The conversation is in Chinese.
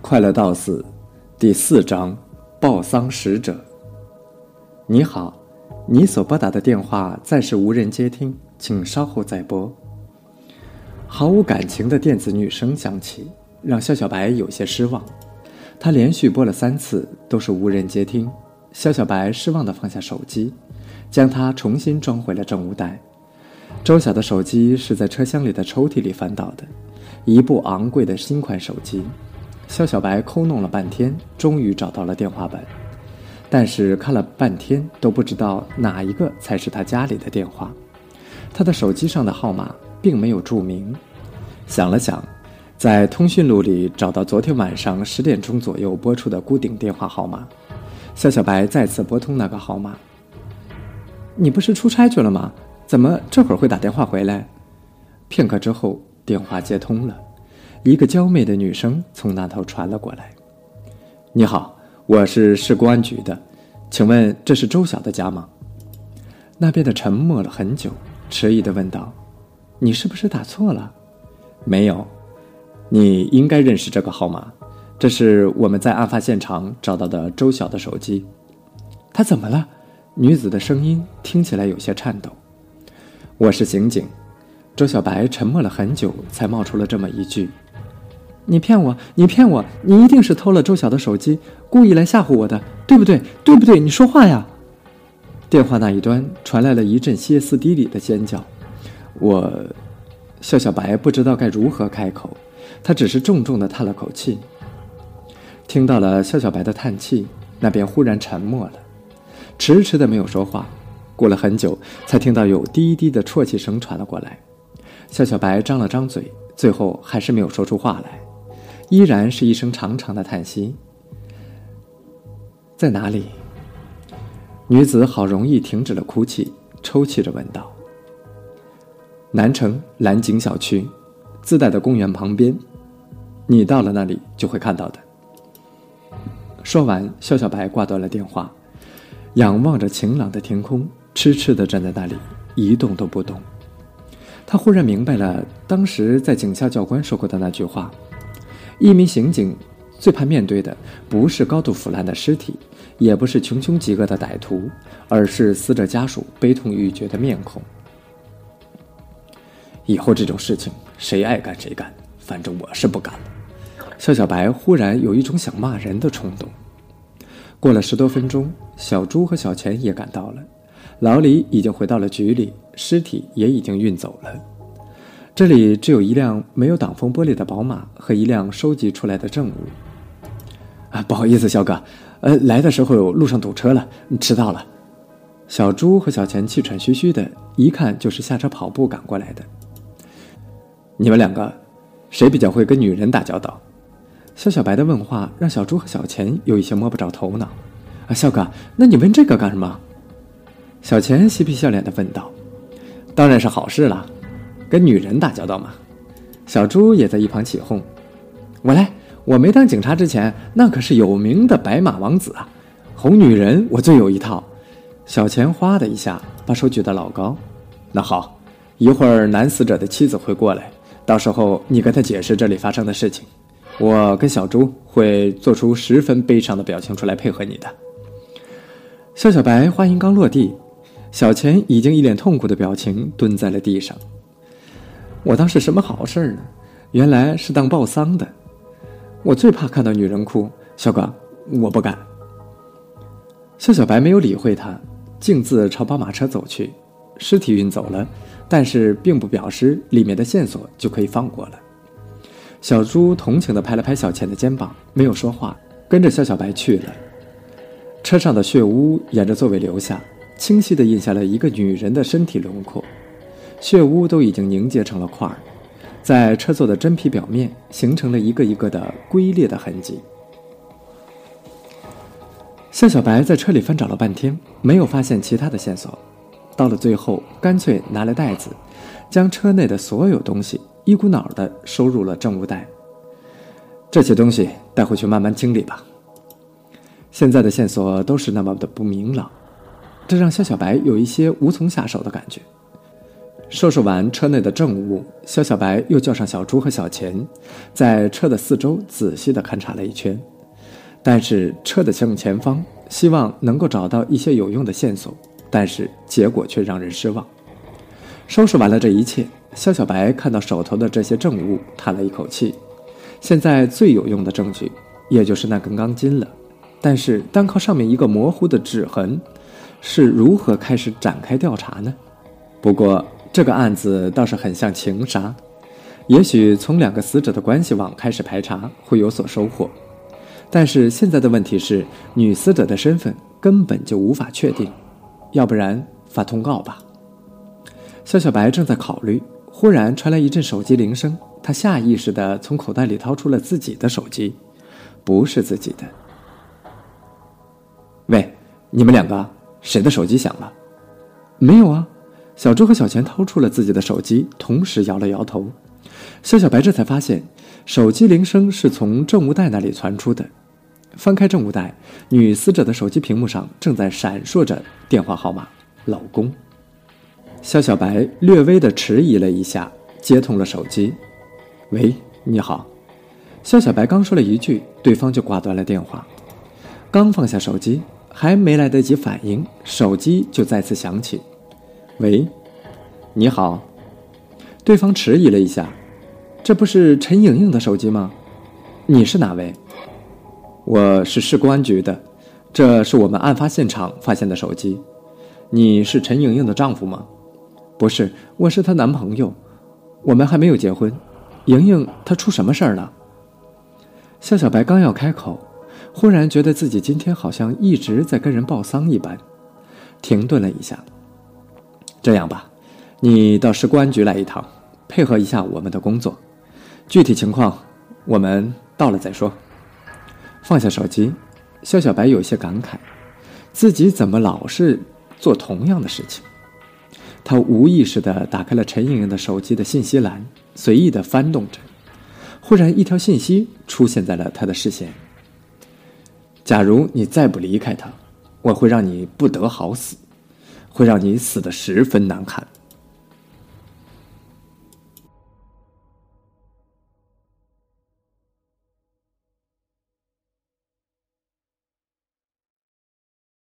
快乐到死，第四章，报丧使者。你好，你所拨打的电话暂时无人接听，请稍后再拨。毫无感情的电子女声响起，让肖小白有些失望。他连续拨了三次，都是无人接听。肖小白失望地放下手机，将它重新装回了证物袋。周晓的手机是在车厢里的抽屉里翻到的，一部昂贵的新款手机。肖小白抠弄了半天，终于找到了电话本，但是看了半天都不知道哪一个才是他家里的电话。他的手机上的号码并没有注明。想了想，在通讯录里找到昨天晚上十点钟左右拨出的固定电话号码。肖小白再次拨通那个号码：“你不是出差去了吗？怎么这会儿会打电话回来？”片刻之后，电话接通了。一个娇媚的女声从那头传了过来：“你好，我是市公安局的，请问这是周晓的家吗？”那边的沉默了很久，迟疑的问道：“你是不是打错了？”“没有，你应该认识这个号码，这是我们在案发现场找到的周晓的手机。”“他怎么了？”女子的声音听起来有些颤抖。“我是刑警。”周小白沉默了很久，才冒出了这么一句。你骗我！你骗我！你一定是偷了周晓的手机，故意来吓唬我的，对不对？对不对？你说话呀！电话那一端传来了一阵歇斯底里的尖叫。我，笑小白不知道该如何开口，他只是重重的叹了口气。听到了笑小白的叹气，那边忽然沉默了，迟迟的没有说话。过了很久，才听到有低低的啜泣声传了过来。笑小白张了张嘴，最后还是没有说出话来。依然是一声长长的叹息。在哪里？女子好容易停止了哭泣，抽泣着问道：“南城蓝景小区，自带的公园旁边，你到了那里就会看到的。”说完，肖小白挂断了电话，仰望着晴朗的天空，痴痴的站在那里，一动都不动。他忽然明白了当时在警校教官说过的那句话。一名刑警最怕面对的不是高度腐烂的尸体，也不是穷凶极恶的歹徒，而是死者家属悲痛欲绝的面孔。以后这种事情谁爱干谁干，反正我是不干了。肖小白忽然有一种想骂人的冲动。过了十多分钟，小朱和小钱也赶到了，老李已经回到了局里，尸体也已经运走了。这里只有一辆没有挡风玻璃的宝马和一辆收集出来的证物。啊，不好意思，肖哥，呃，来的时候路上堵车了，迟到了。小朱和小钱气喘吁吁的，一看就是下车跑步赶过来的。你们两个，谁比较会跟女人打交道？肖小白的问话让小朱和小钱有一些摸不着头脑。啊，肖哥，那你问这个干什么？小钱嬉皮笑脸的问道。当然是好事了。跟女人打交道嘛，小朱也在一旁起哄：“我来，我没当警察之前，那可是有名的白马王子啊，哄女人我最有一套。”小钱哗的一下把手举得老高。那好，一会儿男死者的妻子会过来，到时候你跟他解释这里发生的事情，我跟小朱会做出十分悲伤的表情出来配合你的。肖小白话音刚落地，小钱已经一脸痛苦的表情蹲在了地上。我当是什么好事呢？原来是当报丧的。我最怕看到女人哭，小哥，我不敢。肖小白没有理会他，径自朝宝马车走去。尸体运走了，但是并不表示里面的线索就可以放过了。小朱同情地拍了拍小钱的肩膀，没有说话，跟着肖小白去了。车上的血污沿着座位流下，清晰地印下了一个女人的身体轮廓。血污都已经凝结成了块儿，在车座的真皮表面形成了一个一个的龟裂的痕迹。夏小白在车里翻找了半天，没有发现其他的线索，到了最后，干脆拿来袋子，将车内的所有东西一股脑的收入了证物袋。这些东西带回去慢慢清理吧。现在的线索都是那么的不明朗，这让夏小白有一些无从下手的感觉。收拾完车内的证物，肖小白又叫上小朱和小钱，在车的四周仔细地勘察了一圈。但是车的正前方，希望能够找到一些有用的线索，但是结果却让人失望。收拾完了这一切，肖小白看到手头的这些证物，叹了一口气。现在最有用的证据，也就是那根钢筋了。但是单靠上面一个模糊的指痕，是如何开始展开调查呢？不过这个案子倒是很像情杀，也许从两个死者的关系网开始排查会有所收获。但是现在的问题是，女死者的身份根本就无法确定，要不然发通告吧。肖小白正在考虑，忽然传来一阵手机铃声，他下意识地从口袋里掏出了自己的手机，不是自己的。喂，你们两个谁的手机响了？没有啊。小周和小钱掏出了自己的手机，同时摇了摇头。肖小白这才发现，手机铃声是从证物袋那里传出的。翻开证物袋，女死者的手机屏幕上正在闪烁着电话号码“老公”。肖小白略微的迟疑了一下，接通了手机。“喂，你好。”肖小白刚说了一句，对方就挂断了电话。刚放下手机，还没来得及反应，手机就再次响起。喂，你好。对方迟疑了一下，这不是陈莹莹的手机吗？你是哪位？我是市公安局的，这是我们案发现场发现的手机。你是陈莹莹的丈夫吗？不是，我是她男朋友，我们还没有结婚。莹莹她出什么事儿了？肖小白刚要开口，忽然觉得自己今天好像一直在跟人报丧一般，停顿了一下。这样吧，你到市公安局来一趟，配合一下我们的工作。具体情况，我们到了再说。放下手机，肖小白有些感慨，自己怎么老是做同样的事情？他无意识地打开了陈莹莹的手机的信息栏，随意地翻动着。忽然，一条信息出现在了他的视线：“假如你再不离开他，我会让你不得好死。”会让你死得十分难看。